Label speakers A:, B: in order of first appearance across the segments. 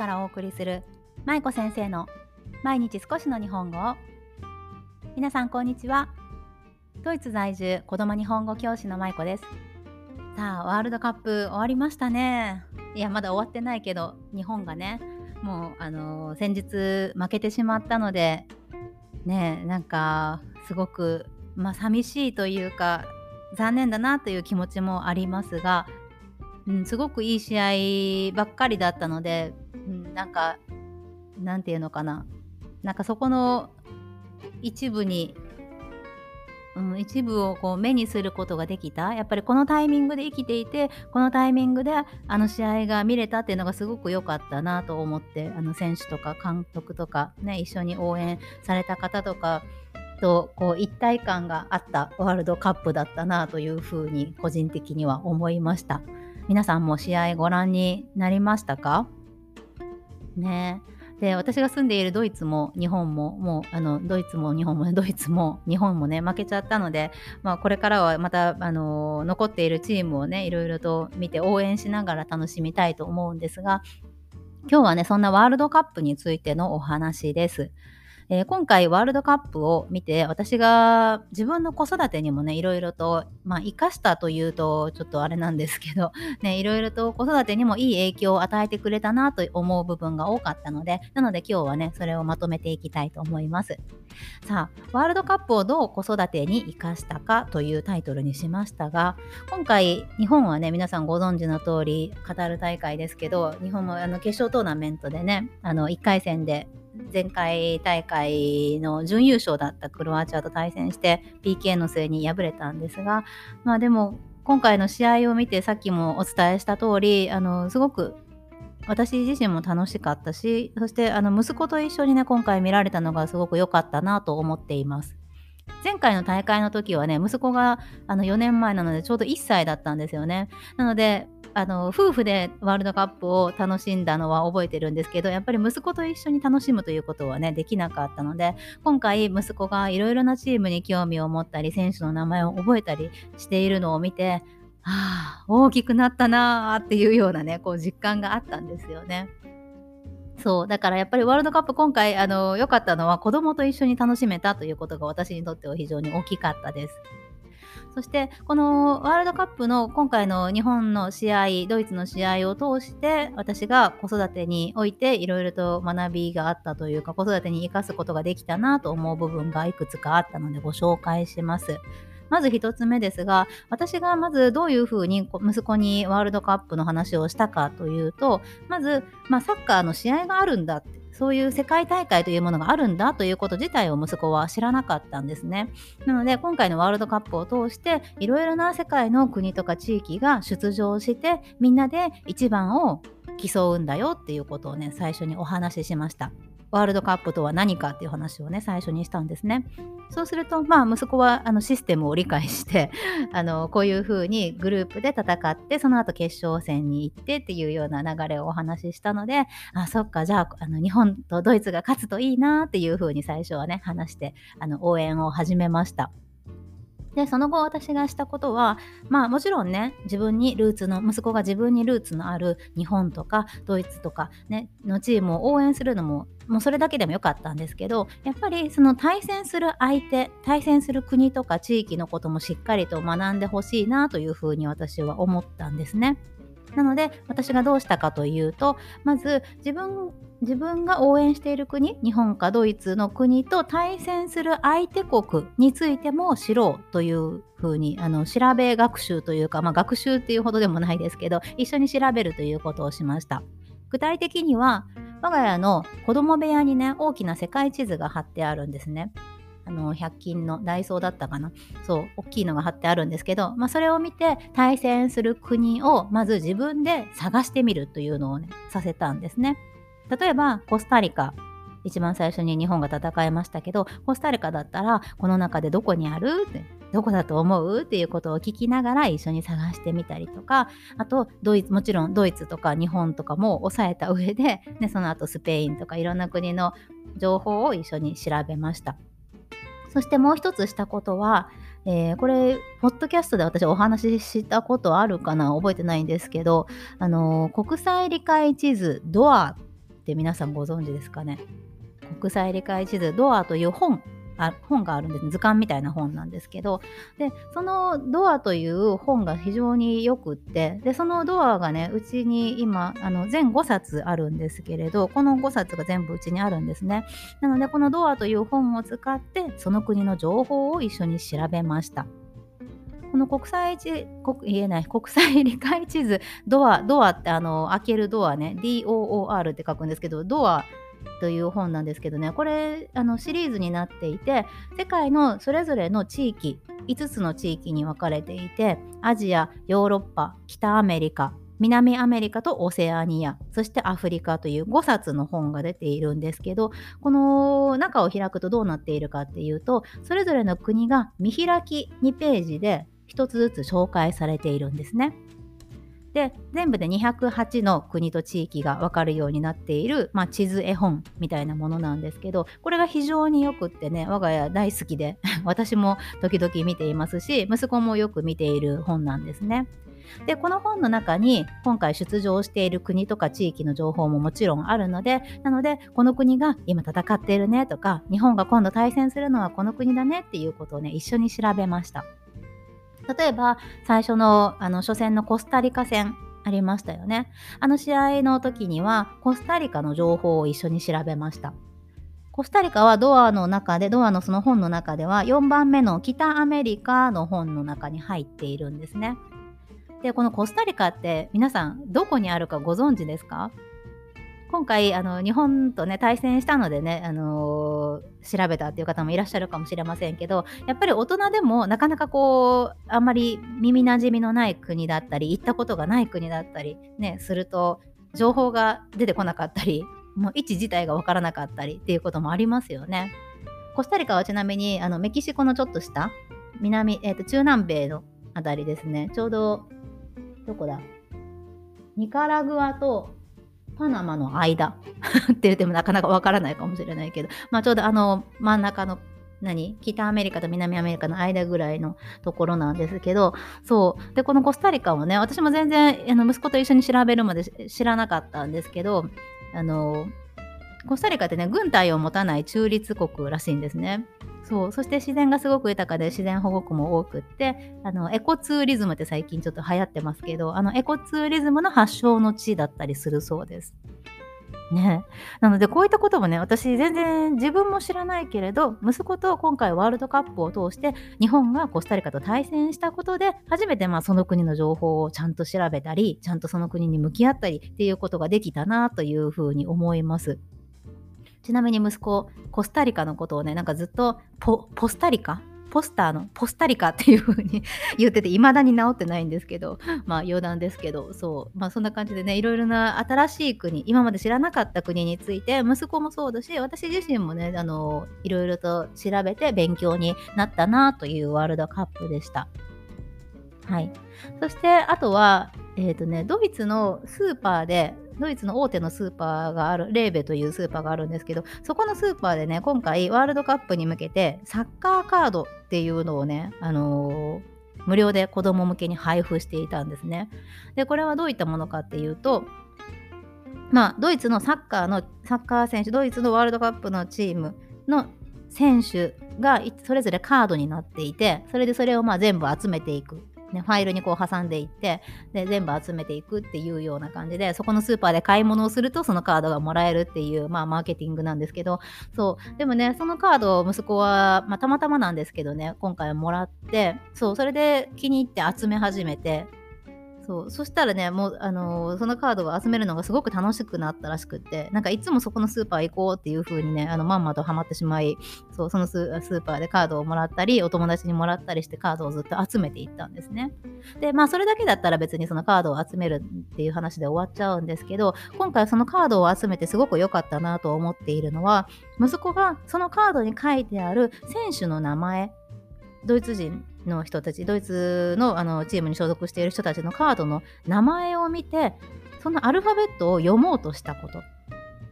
A: からお送りする舞子先生の毎日少しの日本語皆さんこんにちは。ドイツ在住子供日本語教師の舞子です。さあワールドカップ終わりましたね。いやまだ終わってないけど日本がねもうあのー、先日負けてしまったのでねなんかすごくまあ寂しいというか残念だなという気持ちもありますがうん、すごくいい試合ばっかりだったので、なんかなんていうのかな。なんかそこの一部に、うん、一部をこう目にすることができた。やっぱりこのタイミングで生きていてこのタイミングであの試合が見れたっていうのがすごく良かったなと思ってあの選手とか監督とか、ね、一緒に応援された方とかとこう一体感があったワールドカップだったなというふうに個人的には思いました。皆さんも試合ご覧になりましたか？ねで私が住んでいるドイツも日本ももうあのドイツも日本も ドイツも日本もね負けちゃったので、まあ、これからはまたあの残っているチームをねいろいろと見て応援しながら楽しみたいと思うんですが今日はねそんなワールドカップについてのお話です。えー、今回ワールドカップを見て私が自分の子育てにもねいろいろとまあ生かしたというとちょっとあれなんですけど ねいろいろと子育てにもいい影響を与えてくれたなと思う部分が多かったのでなので今日はねそれをまとめていきたいと思います。さあワールドカップをどう子育てに生かしたかというタイトルにしましたが今回日本はね皆さんご存知の通りカタール大会ですけど日本もあの決勝トーナメントでねあの1回戦で前回大会の準優勝だったクロアチアと対戦して PK の末に敗れたんですが、まあでも今回の試合を見てさっきもお伝えした通り、あの、すごく私自身も楽しかったし、そしてあの息子と一緒にね、今回見られたのがすごく良かったなと思っています。前回の大会の時はね、息子があの4年前なのでちょうど1歳だったんですよね。なので、あの夫婦でワールドカップを楽しんだのは覚えてるんですけどやっぱり息子と一緒に楽しむということはねできなかったので今回息子がいろいろなチームに興味を持ったり選手の名前を覚えたりしているのを見てああ大きくなったなーっていうようなねこう実感があったんですよね。そうだからやっぱりワールドカップ今回あの良かったのは子供と一緒に楽しめたということが私にとっては非常に大きかったです。そしてこのワールドカップの今回の日本の試合ドイツの試合を通して私が子育てにおいていろいろと学びがあったというか子育てに生かすことができたなと思う部分がいくつかあったのでご紹介します。まず1つ目ですが、私がまずどういうふうに息子にワールドカップの話をしたかというと、まず、まあ、サッカーの試合があるんだってそういう世界大会というものがあるんだということ自体を息子は知らなかったんですね。なので今回のワールドカップを通していろいろな世界の国とか地域が出場してみんなで一番を競うんだよっていうことをね最初にお話ししました。ワールドカップとは何かっていう話をね最初にしたんですね。そうするとまあ息子はあのシステムを理解して あのこういうふうにグループで戦ってその後決勝戦に行ってっていうような流れをお話ししたのであそっかじゃああの日本とドイツが勝つといいなっていうふうに最初はね話してあの応援を始めました。で、その後私がしたことは、まあもちろんね、自分にルーツの、息子が自分にルーツのある日本とかドイツとかね、のチームを応援するのも、もうそれだけでもよかったんですけど、やっぱりその対戦する相手、対戦する国とか地域のこともしっかりと学んでほしいなというふうに私は思ったんですね。なので私がどうしたかというとまず自分自分が応援している国日本かドイツの国と対戦する相手国についても知ろうというふうにあの調べ学習というか、まあ、学習っていうほどでもないですけど一緒に調べるということをしました。具体的には我が家の子供部屋にね大きな世界地図が貼ってあるんですね。あの100均のダイソーだったかな？そう大きいのが貼ってあるんですけど、まあ、それを見て対戦する国をまず自分で探してみるというのをねさせたんですね。例えばコスタリカ一番最初に日本が戦いましたけどコスタリカだったらこの中でどこにある？ってどこだと思う？っていうことを聞きながら一緒に探してみたりとかあとドイツもちろんドイツとか日本とかも押さえた上で、ね、その後スペインとかいろんな国の情報を一緒に調べました。そしてもう一つしたことは、えー、これ、ポッドキャストで私お話ししたことあるかな？覚えてないんですけど、あのー、国際理解地図、ドアって皆さんご存知ですかね？国際理解地図ドアという本あ本があるんです図鑑みたいな本なんですけど。でそのドアという本が非常によくって。でそのドアがねうちに今あの全5冊あるんですけれどこの5冊が全部うちにあるんですね。なのでこのドアという本を使ってその国の情報を一緒に調べました。この国際地国言えない。国際理解地図。ドアドアってあの開けるドアね。DOOR って書くんですけどドアという本なんですけどねこれあのシリーズになっていて世界のそれぞれの地域5つの地域に分かれていてアジアヨーロッパ北アメリカ南アメリカとオセアニアそしてアフリカという5冊の本が出ているんですけどこの中を開くとどうなっているかっていうとそれぞれの国が見開き2ページで1つずつ紹介されているんですね。で全部で208の国と地域が分かるようになっている、まあ、地図絵本みたいなものなんですけどこれが非常によくってね我が家大好きで 私も時々見ていますし息子もよく見ている本なんですね。でこの本の中に今回出場している国とか地域の情報ももちろんあるのでなのでこの国が今戦っているねとか日本が今度対戦するのはこの国だねっていうことをね一緒に調べました。例えば最初のあの初戦のコスタリカ戦ありましたよね。あの試合の時にはコスタリカの情報を一緒に調べました。コスタリカはドアの中で、ドアのその本の中では4番目の北アメリカの本の中に入っているんですね。で、このコスタリカって皆さんどこにあるかご存知ですか？今回あの日本とね対戦したのでね、あのー、調べたっていう方もいらっしゃるかもしれませんけどやっぱり大人でもなかなかこうあんまり耳なじみのない国だったり行ったことがない国だったりねすると情報が出てこなかったりもう位置自体が分からなかったりっていうこともありますよね。コスタリカはちなみにあのメキシコのちょっと下南、えーと中南米のあたりですねちょうどどこだ？ニカラグアとパナマの間。って言ってもなかなかわからないかもしれないけど、まあ、ちょうどあの真ん中の何？北アメリカと南アメリカの間ぐらいのところなんですけど。そう。でこのコスタリカはね私も全然あの息子と一緒に調べるまで知らなかったんですけど。あのコスタリカってね軍隊を持たない中立国らしいんですね。そうそして自然がすごく豊かで自然保護区も多くってあのエコツーリズムって最近ちょっと流行ってますけどあのエコツーリズムの発祥の地だったりするそうです。ね、なのでこういったこともね私全然自分も知らないけれど息子と今回ワールドカップを通して日本がコスタリカと対戦したことで初めてまあその国の情報をちゃんと調べたりちゃんとその国に向き合ったりっていうことができたなというふうに思います。ちなみに息子、コスタリカのことをね、なんかずっとポポスタリカ？ポスターの？ポスタリカっていう風に 言ってて、未だに治ってないんですけど、まあ余談ですけど、そう、まあそんな感じでね、いろいろな新しい国、今まで知らなかった国について、息子もそうだし、私自身もね、あの、いろいろと調べて勉強になったなというワールドカップでした。はい。そして、あとは、えっ、ー、とね、ドイツのスーパーで、ドイツの大手のスーパーがある、レーベというスーパーがあるんですけど、そこのスーパーでね、今回ワールドカップに向けてサッカーカードっていうのをね、あのー、無料で子供向けに配布していたんですね。で、これはどういったものかっていうと、まあ、ドイツのサッカーの、サッカー選手、ドイツのワールドカップのチームの選手がそれぞれカードになっていて、それでそれをまあ全部集めていくね、ファイルにこう挟んでいってで全部集めていくっていうような感じでそこのスーパーで買い物をするとそのカードがもらえるっていう、まあ、マーケティングなんですけどそう。でもねそのカードを息子は、まあ、たまたまなんですけどね今回はもらってそう。それで気に入って集め始めてそうそしたらねもう、あのー、そのカードを集めるのがすごく楽しくなったらしくってなんかいつもそこのスーパー行こうっていう風にねあのまんまとハマってしまいそうそのスーパーでカードをもらったりお友達にもらったりしてカードをずっと集めていったんですね。でまあそれだけだったら別にそのカードを集めるっていう話で終わっちゃうんですけど今回そのカードを集めてすごく良かったなと思っているのは息子がそのカードに書いてある選手の名前ドイツ人の人たちドイツのあのチームに所属している人たちのカードの名前を見てそのアルファベットを読もうとしたこと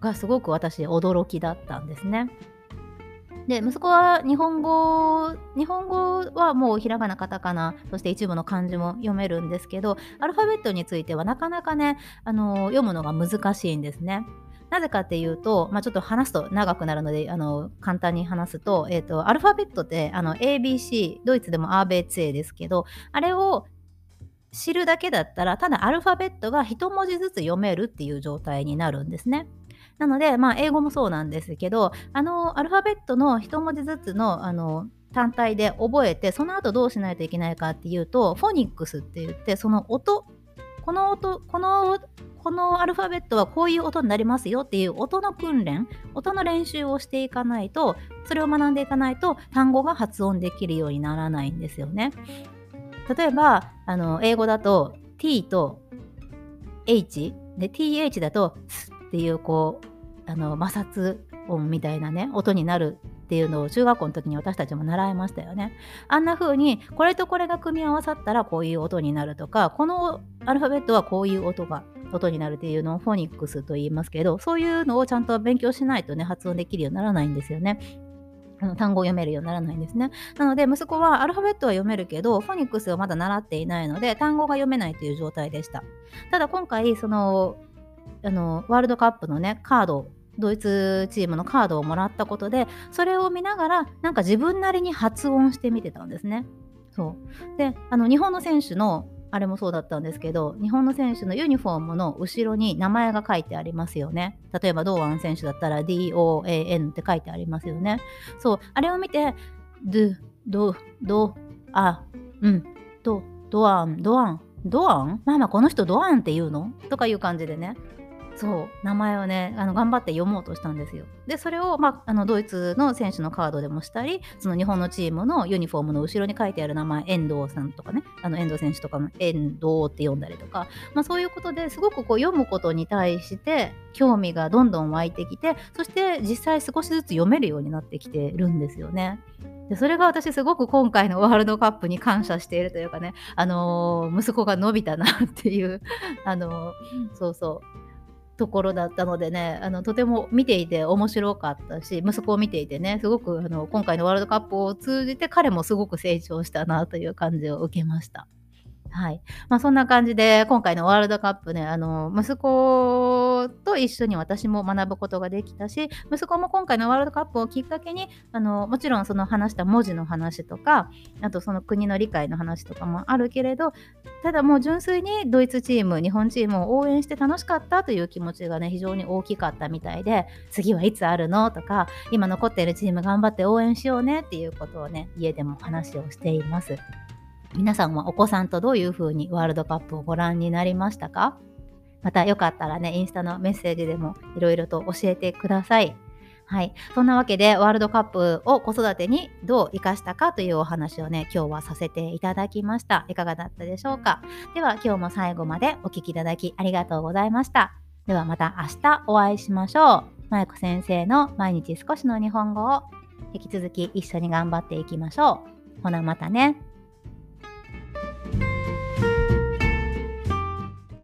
A: がすごく私驚きだったんですね。で息子は日本語日本語はもうひらがなカタカナそして一部の漢字も読めるんですけどアルファベットについてはなかなかねあの読むのが難しいんですね。なぜかっていうと、まあ、ちょっと話すと長くなるので、あの、簡単に話すと、え、ー、と、アルファベットって、あの、ABC、ドイツでも ABC ですけど、あれを知るだけだったら、ただアルファベットが一文字ずつ読めるっていう状態になるんですね。なので、まあ、英語もそうなんですけど、あの、アルファベットの一文字ずつの、あの、単体で覚えて、その後どうしないといけないかっていうと、フォニックスって言って、その音、この音、この、このアルファベットはこういう音になりますよっていう音の訓練、音の練習をしていかないと、それを学んでいかないと単語が発音できるようにならないんですよね。例えば、あの、英語だと t と h で th だとスっていうこうあの摩擦音みたいなね音になるっていうのを中学校の時に私たちも習いましたよね。あんな風にこれとこれが組み合わさったらこういう音になるとかこのアルファベットはこういう音が音になるっていうのをフォニックスと言いますけどそういうのをちゃんと勉強しないとね発音できるようにならないんですよね。あの単語を読めるようにならないんですね。なので息子はアルファベットは読めるけどフォニックスをまだ習っていないので単語が読めないという状態でした。ただ今回そのあのワールドカップのねカードドイツチームのカードをもらったことでそれを見ながらなんか自分なりに発音してみてたんですね。そうであの日本の選手のあれもそうだったんですけど日本の選手のユニフォームの後ろに名前が書いてありますよね。例えば堂安選手だったら DOAN って書いてありますよね。そうあれを見てドドドあうんドドアンドアンドアン？ママこの人ドアンって言うの？とかいう感じでねそう名前をねあの頑張って読もうとしたんですよ。でそれを、まあ、あのドイツの選手のカードでもしたりその日本のチームのユニフォームの後ろに書いてある名前遠藤さんとかねあの遠藤選手とかの遠藤って読んだりとか、まあ、そういうことですごくこう読むことに対して興味がどんどん湧いてきてそして実際少しずつ読めるようになってきてるんですよね。でそれが私すごく今回のワールドカップに感謝しているというかね、あのー、息子が伸びたなっていう、あのー、そうそうところだったのでねあのとても見ていて面白かったし息子を見ていてねすごくあの今回のワールドカップを通じて彼もすごく成長したなという感じを受けました。はい。まあそんな感じで、今回のワールドカップね、あの、息子と一緒に私も学ぶことができたし、息子も今回のワールドカップをきっかけに、あの、もちろんその話した文字の話とか、あとその国の理解の話とかもあるけれど、ただもう純粋にドイツチーム、日本チームを応援して楽しかったという気持ちがね、非常に大きかったみたいで、次はいつあるのとか、今残っているチーム頑張って応援しようねっていうことをね、家でも話をしています。皆さんはお子さんとどういうふうにワールドカップをご覧になりましたか？またよかったらね、インスタのメッセージでもいろいろと教えてください。はい。そんなわけで、ワールドカップを子育てにどう生かしたかというお話をね、今日はさせていただきました。いかがだったでしょうか？では、今日も最後までお聴きいただきありがとうございました。ではまた明日お会いしましょう。まゆこ先生の毎日少しの日本語を引き続き一緒に頑張っていきましょう。ほなまたね。